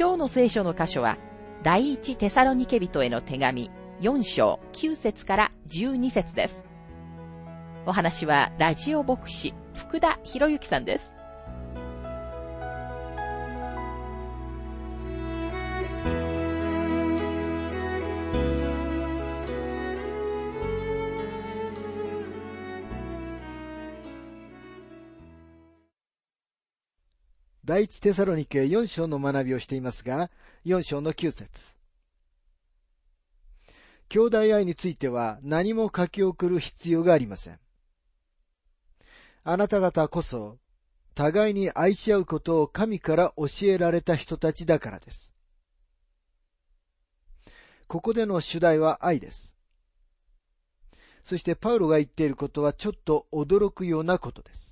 今日の聖書の箇所は、第一テサロニケ人への手紙4章9節から12節です。お話はラジオ牧師福田博之さんです。第一テサロニケ4章の学びをしていますが、4章の9節兄弟愛については何も書き送る必要がありません。あなた方こそ、互いに愛し合うことを神から教えられた人たちだからです。ここでの主題は愛です。そしてパウロが言っていることはちょっと驚くようなことです。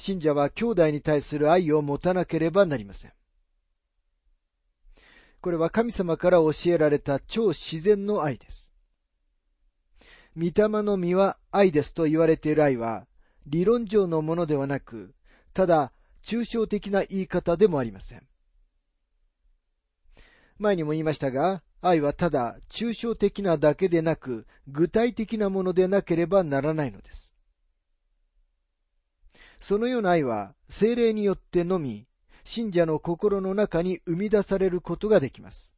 信者は兄弟に対する愛を持たなければなりません。これは神様から教えられた超自然の愛です。御霊の実は愛ですと言われている愛は、理論上のものではなく、ただ抽象的な言い方でもありません。前にも言いましたが、愛はただ抽象的なだけでなく、具体的なものでなければならないのです。そのような愛は精霊によってのみ、信者の心の中に生み出されることができます。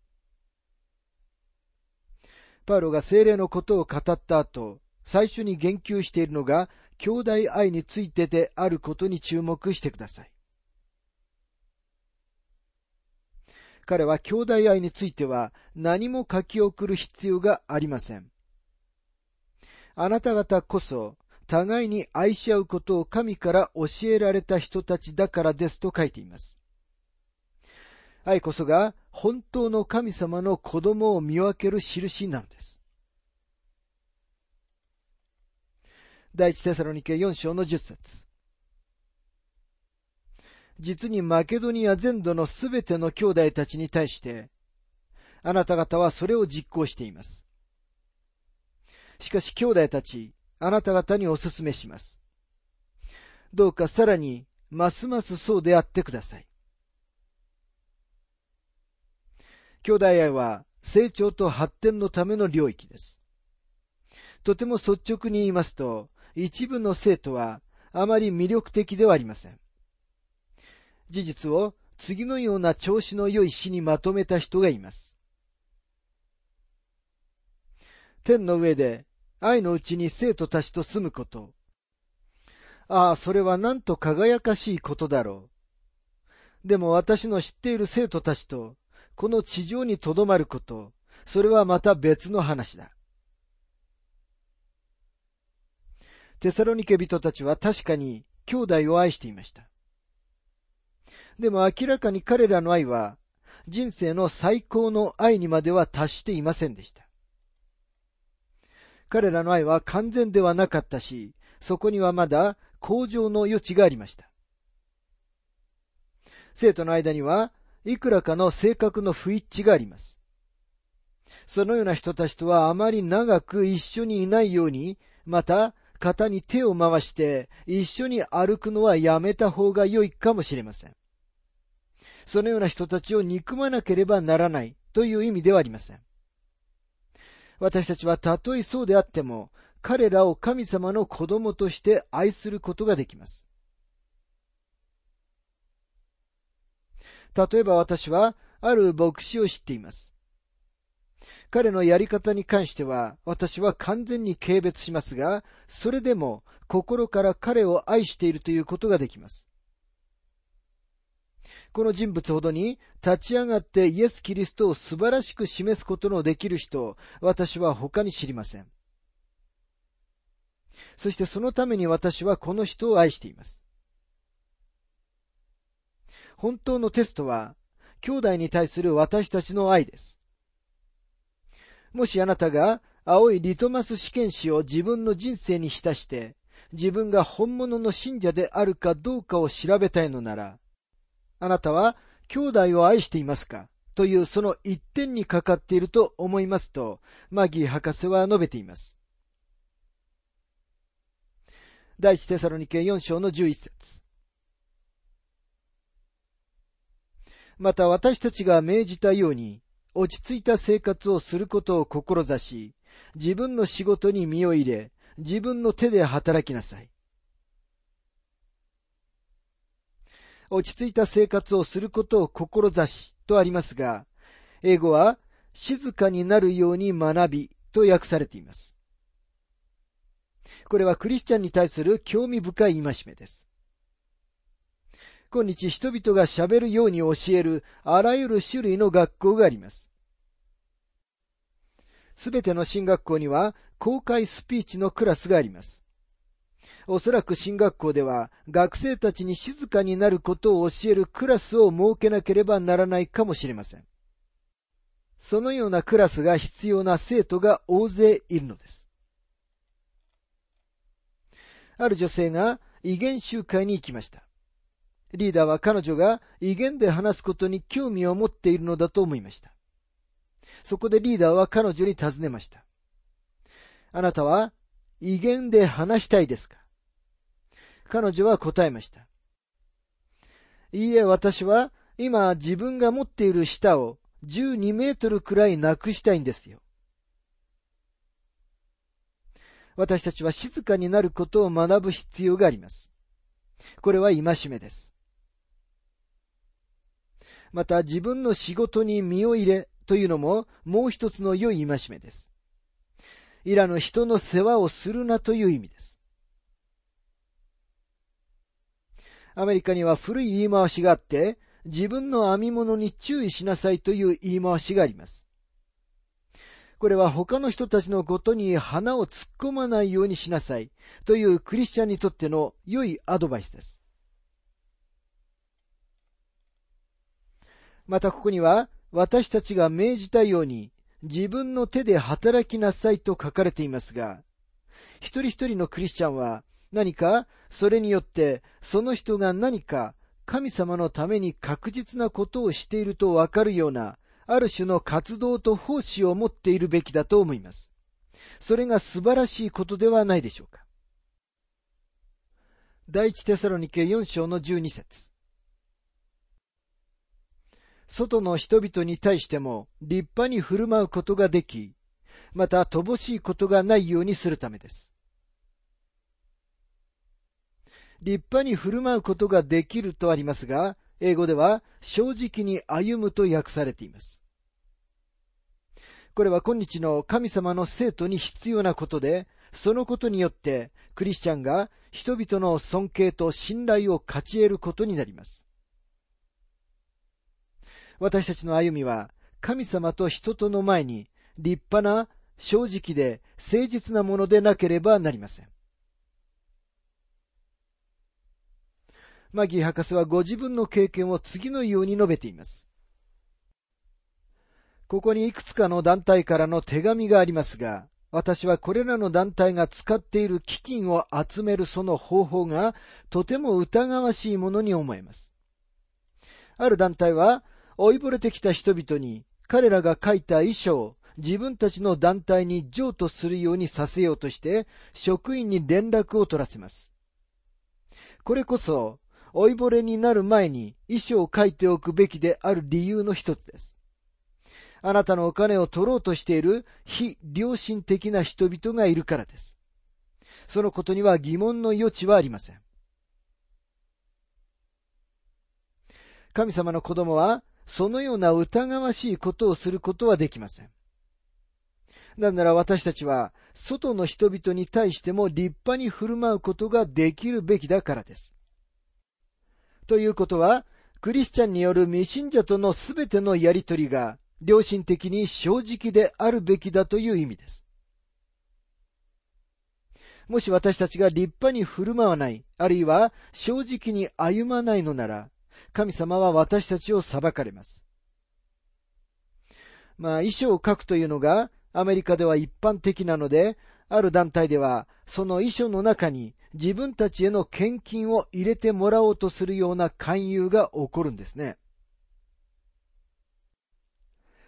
パウロが精霊のことを語った後、最初に言及しているのが、兄弟愛についてであることに注目してください。彼は兄弟愛については何も書き送る必要がありません。あなた方こそ互いに愛し合うことを神から教えられた人たちだからですと書いています。愛こそが本当の神様の子供を見分ける印なのです。第一テサロニケ4章の10節実にマケドニア全土のすべての兄弟たちに対して、あなた方はそれを実行しています。しかし兄弟たち、あなた方にお勧めします。どうかさらに、ますますそうであってください。兄弟愛は成長と発展のための領域です。とても率直に言いますと、一部の生徒はあまり魅力的ではありません。事実を次のような調子の良い詩にまとめた人がいます。天の上で愛のうちに生徒たちと住むこと。ああ、それはなんと輝かしいことだろう。でも私の知っている生徒たちと、この地上にとどまること、それはまた別の話だ。テサロニケ人たちは確かに兄弟を愛していました。でも明らかに彼らの愛は人生の最高の愛にまでは達していませんでした。彼らの愛は完全ではなかったし、そこにはまだ向上の余地がありました。生徒の間には、いくらかの性格の不一致があります。そのような人たちとはあまり長く一緒にいないように、また、肩に手を回して一緒に歩くのはやめた方が良いかもしれません。そのような人たちを憎まなければならないという意味ではありません。私たちはたとえそうであっても、彼らを神様の子供として愛することができます。例えば私は、ある牧師を知っています。彼のやり方に関しては、私は完全に軽蔑しますが、それでも心から彼を愛しているということができます。この人物ほどに立ち上がってイエス・キリストを素晴らしく示すことのできる人を私は他に知りません。そしてそのために私はこの人を愛しています。本当のテストは、兄弟に対する私たちの愛です。もしあなたが青いリトマス試験紙を自分の人生に浸して、自分が本物の信者であるかどうかを調べたいのなら、あなたは兄弟を愛していますか？というその一点にかかっていると思いますと、マギー博士は述べています。第一テサロニケ4章の11節また私たちが命じたように、落ち着いた生活をすることを志し、自分の仕事に身を入れ、自分の手で働きなさい。落ち着いた生活をすることを志しとありますが、英語は静かになるように学びと訳されています。これはクリスチャンに対する興味深い戒めです。今日人々が喋るように教えるあらゆる種類の学校があります。すべての進学校には公開スピーチのクラスがあります。おそらく進学校では学生たちに静かになることを教えるクラスを設けなければならないかもしれません。そのようなクラスが必要な生徒が大勢いるのです。ある女性が威厳集会に行きました。リーダーは彼女が威厳で話すことに興味を持っているのだと思いました。そこでリーダーは彼女に尋ねました。あなたは威厳で話したいですか？彼女は答えました。いいえ、私は今自分が持っている舌を12メートルくらいなくしたいんですよ。私たちは静かになることを学ぶ必要があります。これは戒めです。また自分の仕事に身を入れというのももう一つの良い戒めです。いらぬ人の世話をするなという意味です。アメリカには古い言い回しがあって、自分の編み物に注意しなさいという言い回しがあります。これは他の人たちのことに鼻を突っ込まないようにしなさいというクリスチャンにとっての良いアドバイスです。またここには、私たちが命じたように、自分の手で働きなさいと書かれていますが、一人一人のクリスチャンは何かそれによってその人が何か神様のために確実なことをしているとわかるようなある種の活動と奉仕を持っているべきだと思います。それが素晴らしいことではないでしょうか。第一テサロニケ4章の12節外の人々に対しても立派に振る舞うことができ、また乏しいことがないようにするためです。立派に振る舞うことができるとありますが、英語では正直に歩むと訳されています。これは今日の神様の生徒に必要なことで、そのことによってクリスチャンが人々の尊敬と信頼を勝ち得ることになります。私たちの歩みは神様と人との前に立派な正直で誠実なものでなければなりません。マギー博士はご自分の経験を次のように述べています。ここにいくつかの団体からの手紙がありますが、私はこれらの団体が使っている基金を集めるその方法がとても疑わしいものに思えます。ある団体は追いぼれてきた人々に彼らが書いた遺書を自分たちの団体に譲渡するようにさせようとして職員に連絡を取らせます。これこそ追いぼれになる前に遺書を書いておくべきである理由の一つです。あなたのお金を取ろうとしている非良心的な人々がいるからです。そのことには疑問の余地はありません。神様の子供はそのような疑わしいことをすることはできません。なぜなら私たちは、外の人々に対しても立派に振る舞うことができるべきだからです。ということは、クリスチャンによる未信者とのすべてのやりとりが、良心的に正直であるべきだという意味です。もし私たちが立派に振る舞わない、あるいは正直に歩まないのなら、神様は私たちを裁かれます。まあ、遺書を書くというのがアメリカでは一般的なので、ある団体ではその遺書の中に自分たちへの献金を入れてもらおうとするような勧誘が起こるんですね。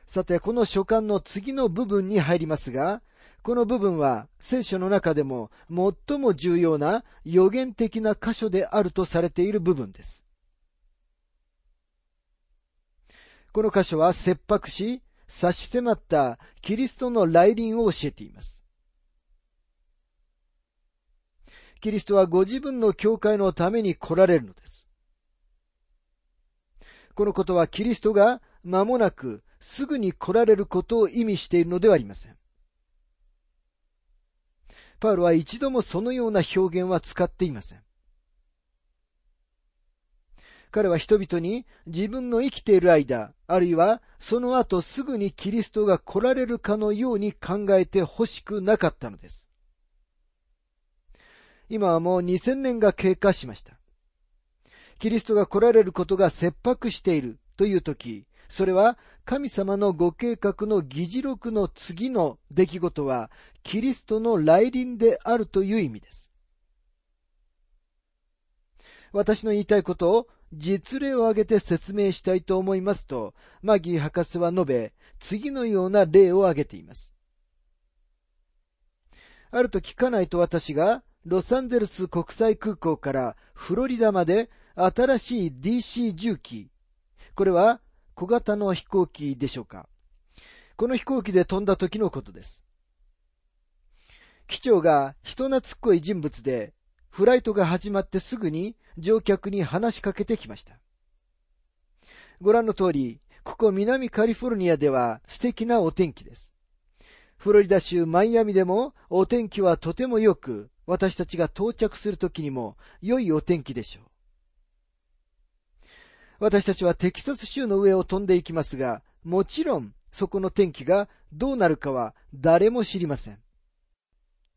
さて、この書簡の次の部分に入りますが、この部分は聖書の中でも最も重要な予言的な箇所であるとされている部分です。この箇所は切迫し、差し迫ったキリストの来臨を教えています。キリストはご自分の教会のために来られるのです。このことはキリストが間もなくすぐに来られることを意味しているのではありません。パウロは一度もそのような表現は使っていません。彼は人々に自分の生きている間、あるいはその後すぐにキリストが来られるかのように考えてほしくなかったのです。今はもう2000年が経過しました。キリストが来られることが切迫しているという時、それは神様のご計画の議事録の次の出来事はキリストの来臨であるという意味です。私の言いたいことを実例を挙げて説明したいと思いますと、マギー博士は述べ、次のような例を挙げています。あると聞かないと私がロサンゼルス国際空港からフロリダまで新しい DC 重機。これは小型の飛行機でしょうか。この飛行機で飛んだ時のことです。機長が人懐っこい人物で、フライトが始まってすぐに乗客に話しかけてきました。ご覧の通り、ここ南カリフォルニアでは素敵なお天気です。フロリダ州マイアミでもお天気はとても良く、私たちが到着するときにも良いお天気でしょう。私たちはテキサス州の上を飛んでいきますが、もちろんそこの天気がどうなるかは誰も知りません。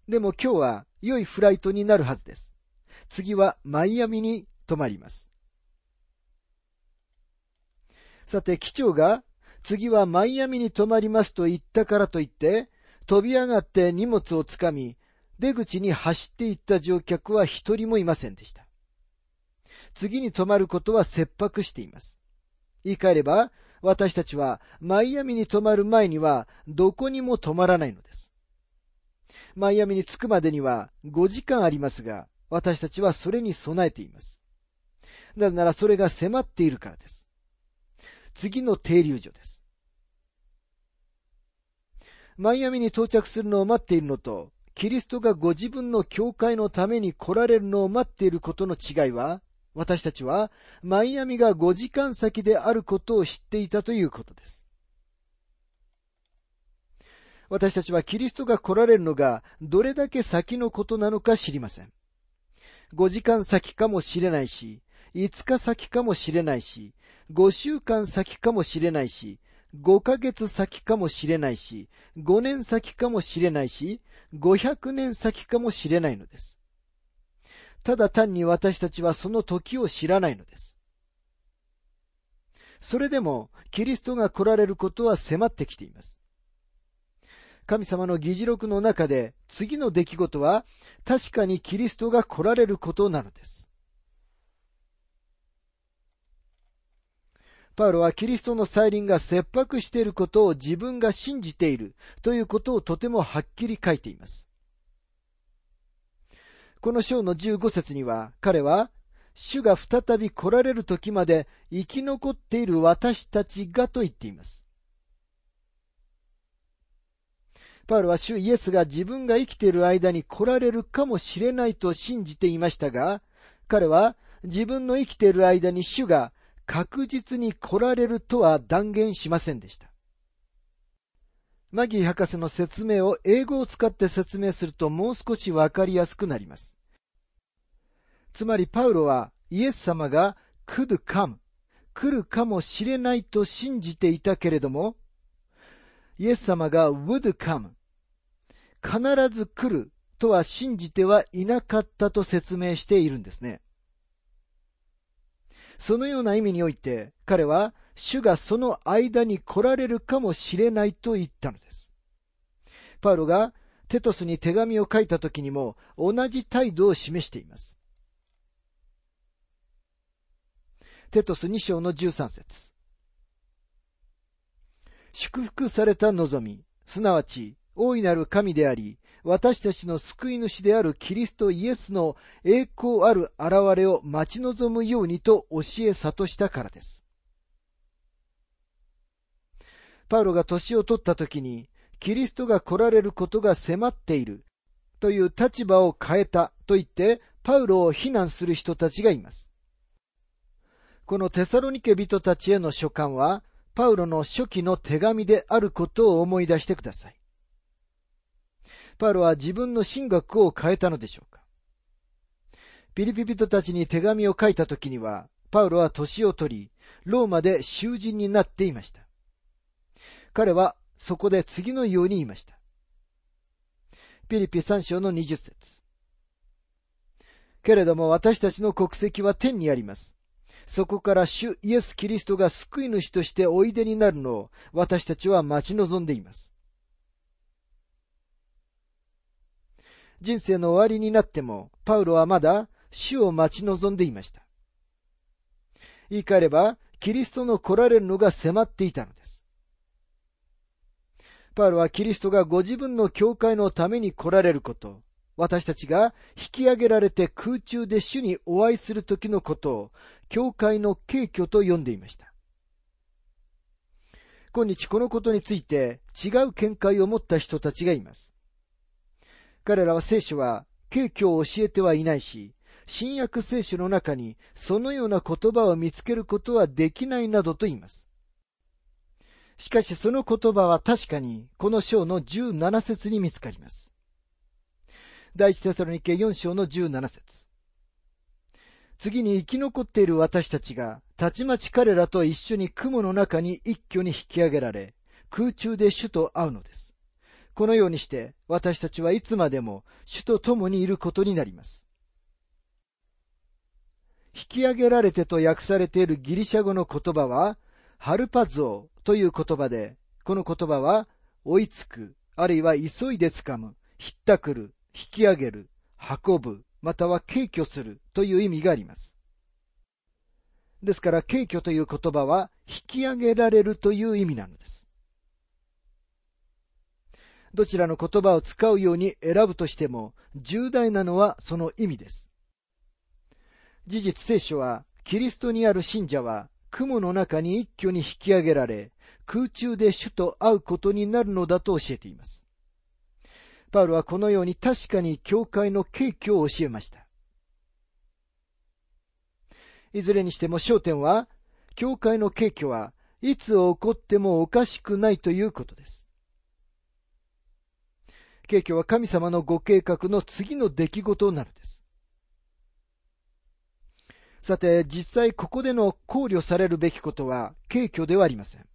でも今日は良いフライトになるはずです。次はマイアミに泊まります。さて、機長が次はマイアミに泊まりますと言ったからといって、飛び上がって荷物をつかみ、出口に走っていった乗客は一人もいませんでした。次に泊まることは切迫しています。言い換えれば、私たちはマイアミに泊まる前にはどこにも泊まらないのです。マイアミに着くまでには5時間ありますが、私たちはそれに備えています。なぜならそれが迫っているからです。次の停留所です。マイアミに到着するのを待っているのと、キリストがご自分の教会のために来られるのを待っていることの違いは、私たちはマイアミが5時間先であることを知っていたということです。私たちはキリストが来られるのがどれだけ先のことなのか知りません。5時間先かもしれないし、5日先かもしれないし、5週間先かもしれないし、5ヶ月先かもしれないし、5年先かもしれないし、500年先かもしれないのです。ただ単に私たちはその時を知らないのです。それでも、キリストが来られることは迫ってきています。神様の議事録の中で次の出来事は確かにキリストが来られることなのです。パウロはキリストの再臨が切迫していることを自分が信じているということをとてもはっきり書いています。この章の15節には彼は主が再び来られる時まで生き残っている私たちがと言っています。パウロは主イエスが自分が生きている間に来られるかもしれないと信じていましたが、彼は自分の生きている間に主が確実に来られるとは断言しませんでした。マギー博士の説明を英語を使って説明するともう少しわかりやすくなります。つまりパウロはイエス様が could come 来るかもしれないと信じていたけれども、イエス様が would come 必ず来るとは信じてはいなかったと説明しているんですね。そのような意味において、彼は主がその間に来られるかもしれないと言ったのです。パウロがテトスに手紙を書いた時にも同じ態度を示しています。テトス2章の13節祝福された望み、すなわち大いなる神であり、私たちの救い主であるキリストイエスの栄光ある現れを待ち望むようにと教え悟したからです。パウロが年を取った時に、キリストが来られることが迫っているという立場を変えたと言って、パウロを非難する人たちがいます。このテサロニケ人たちへの書簡は、パウロの初期の手紙であることを思い出してください。パウロは自分の神学を変えたのでしょうかピリピ人たちに手紙を書いた時には、パウロは年を取り、ローマで囚人になっていました。彼はそこで次のように言いました。ピリピ3章の20節けれども私たちの国籍は天にあります。そこから主イエス・キリストが救い主としておいでになるのを私たちは待ち望んでいます。人生の終わりになっても、パウロはまだ主を待ち望んでいました。言い換えれば、キリストの来られるのが迫っていたのです。パウロはキリストがご自分の教会のために来られること、私たちが引き上げられて空中で主にお会いする時のことを、教会の敬虚と呼んでいました。今日このことについて違う見解を持った人たちがいます。彼らは聖書は敬虚を教えてはいないし、新約聖書の中にそのような言葉を見つけることはできないなどと言います。しかしその言葉は確かにこの章の17節に見つかります。第一テサロニケ4章の17節次に生き残っている私たちが、たちまち彼らと一緒に雲の中に一挙に引き上げられ、空中で主と会うのです。このようにして、私たちはいつまでも主と共にいることになります。引き上げられてと訳されているギリシャ語の言葉は、ハルパゾーという言葉で、この言葉は、追いつく、あるいは急いで掴む、ひったくる、引き上げる、運ぶ、または敬虚するという意味があります。ですから、敬虚という言葉は、引き上げられるという意味なのです。どちらの言葉を使うように選ぶとしても、重大なのはその意味です。事実聖書は、キリストにある信者は、雲の中に一挙に引き上げられ、空中で主と会うことになるのだと教えています。パウロはこのように確かに教会の景挙を教えました。いずれにしても焦点は、教会の景挙はいつ起こってもおかしくないということです。景挙は神様のご計画の次の出来事なのです。さて、実際ここでの考慮されるべきことは、景挙ではありません。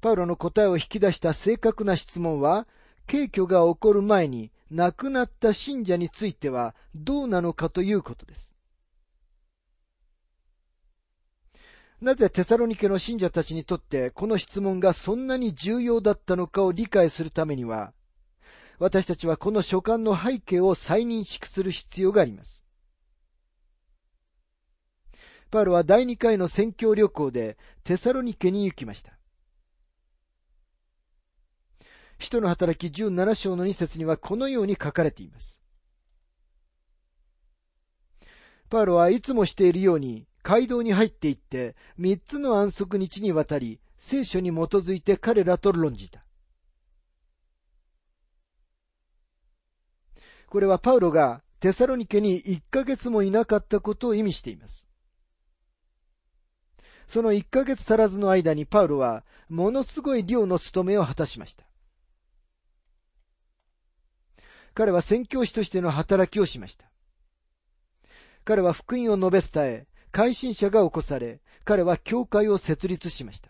パウロの答えを引き出した正確な質問は、軽挙が起こる前に亡くなった信者についてはどうなのかということです。なぜテサロニケの信者たちにとってこの質問がそんなに重要だったのかを理解するためには、私たちはこの書簡の背景を再認識する必要があります。パウロは第2回の宣教旅行でテサロニケに行きました。使徒の働き17章の2節にはこのように書かれています。パウロはいつもしているように街道に入っていって三つの安息日にわたり聖書に基づいて彼らと論じた。これはパウロがテサロニケに一ヶ月もいなかったことを意味しています。その一ヶ月足らずの間にパウロはものすごい量の務めを果たしました。彼は宣教師としての働きをしました。彼は福音を述べ伝え、改心者が起こされ、彼は教会を設立しました。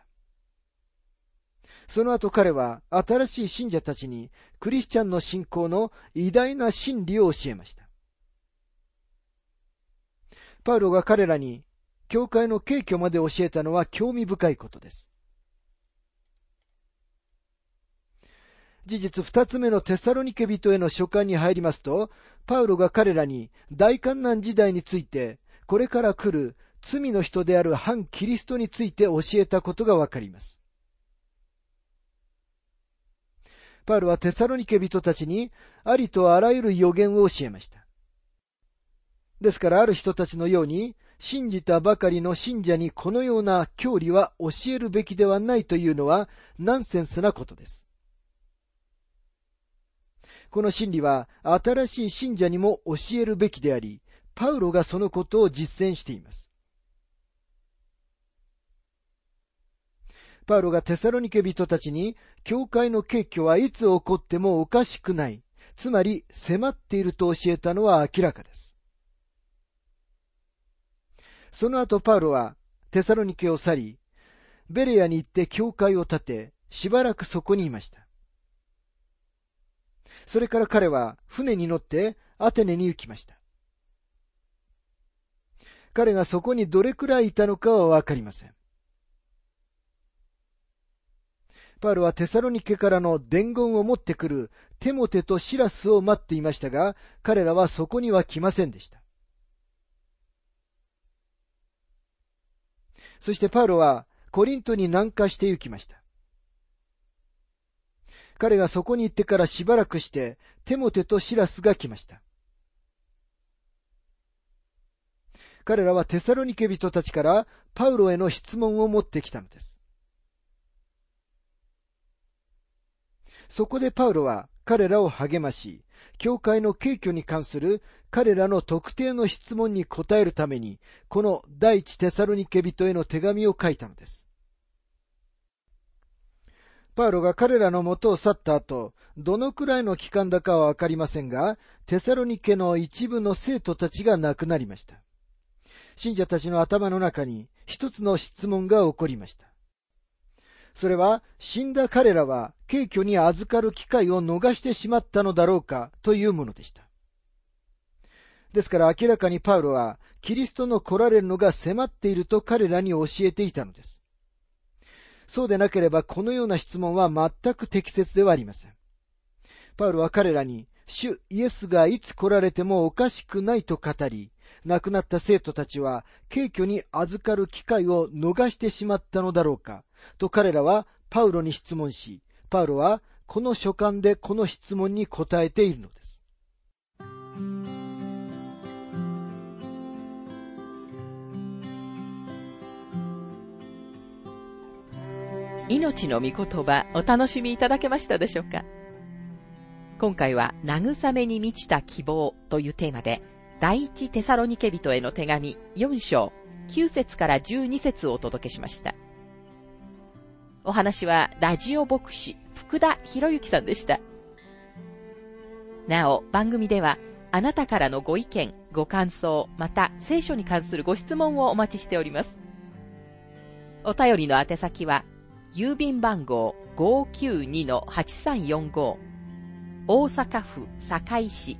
その後彼は新しい信者たちにクリスチャンの信仰の偉大な真理を教えました。パウロが彼らに教会の敬虚まで教えたのは興味深いことです。事実二つ目のテサロニケ人への書簡に入りますと、パウロが彼らに大観難時代について、これから来る罪の人である反キリストについて教えたことがわかります。パウロはテサロニケ人たちにありとあらゆる予言を教えました。ですからある人たちのように、信じたばかりの信者にこのような教理は教えるべきではないというのはナンセンスなことです。この真理は新しい信者にも教えるべきであり、パウロがそのことを実践しています。パウロがテサロニケ人たちに、教会の結挙はいつ起こってもおかしくない、つまり迫っていると教えたのは明らかです。その後パウロはテサロニケを去り、ベレアに行って教会を建て、しばらくそこにいました。それから彼は船に乗ってアテネに行きました。彼がそこにどれくらいいたのかはわかりません。パウロはテサロニケからの伝言を持ってくるテモテとシラスを待っていましたが、彼らはそこには来ませんでした。そしてパウロはコリントに南下して行きました。彼がそこに行ってからしばらくして、テモテとシラスが来ました。彼らはテサロニケ人たちからパウロへの質問を持ってきたのです。そこでパウロは彼らを励まし、教会の敬虚に関する彼らの特定の質問に答えるために、この第一テサロニケ人への手紙を書いたのです。パウロが彼らの元を去った後、どのくらいの期間だかはわかりませんが、テサロニケの一部の生徒たちが亡くなりました。信者たちの頭の中に一つの質問が起こりました。それは、死んだ彼らは、敬虚に預かる機会を逃してしまったのだろうかというものでした。ですから明らかにパウロは、キリストの来られるのが迫っていると彼らに教えていたのです。そうでなければこのような質問は全く適切ではありません。パウロは彼らに、主イエスがいつ来られてもおかしくないと語り、亡くなった生徒たちは、軽挙に預かる機会を逃してしまったのだろうか、と彼らはパウロに質問し、パウロはこの書簡でこの質問に答えているのです。命の御言葉お楽しみいただけましたでしょうか？今回は慰めに満ちた希望というテーマで第一テサロニケ人への手紙4章9節から12節をお届けしました。お話はラジオ牧師福田博之さんでした。なお番組ではあなたからのご意見、ご感想、また聖書に関するご質問をお待ちしております。お便りの宛先は郵便番号592-8345大阪府堺市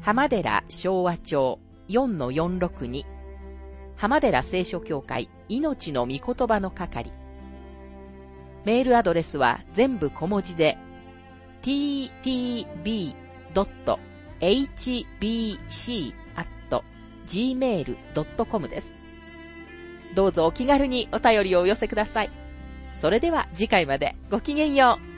浜寺昭和町4-462浜寺聖書協会命の御言葉の係メールアドレスは全部小文字で ttb.hbc.gmail.com です。どうぞお気軽にお便りをお寄せください。それでは次回までごきげんよう。